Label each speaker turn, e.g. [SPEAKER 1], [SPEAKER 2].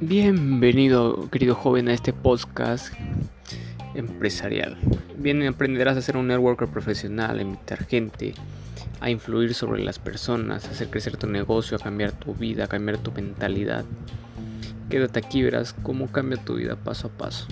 [SPEAKER 1] Bienvenido, querido joven, a este podcast empresarial. Bien, aprenderás a ser un networker profesional, a invitar gente, a influir sobre las personas, a hacer crecer tu negocio, a cambiar tu vida, a cambiar tu mentalidad. Quédate aquí, verás cómo cambia tu vida paso a paso.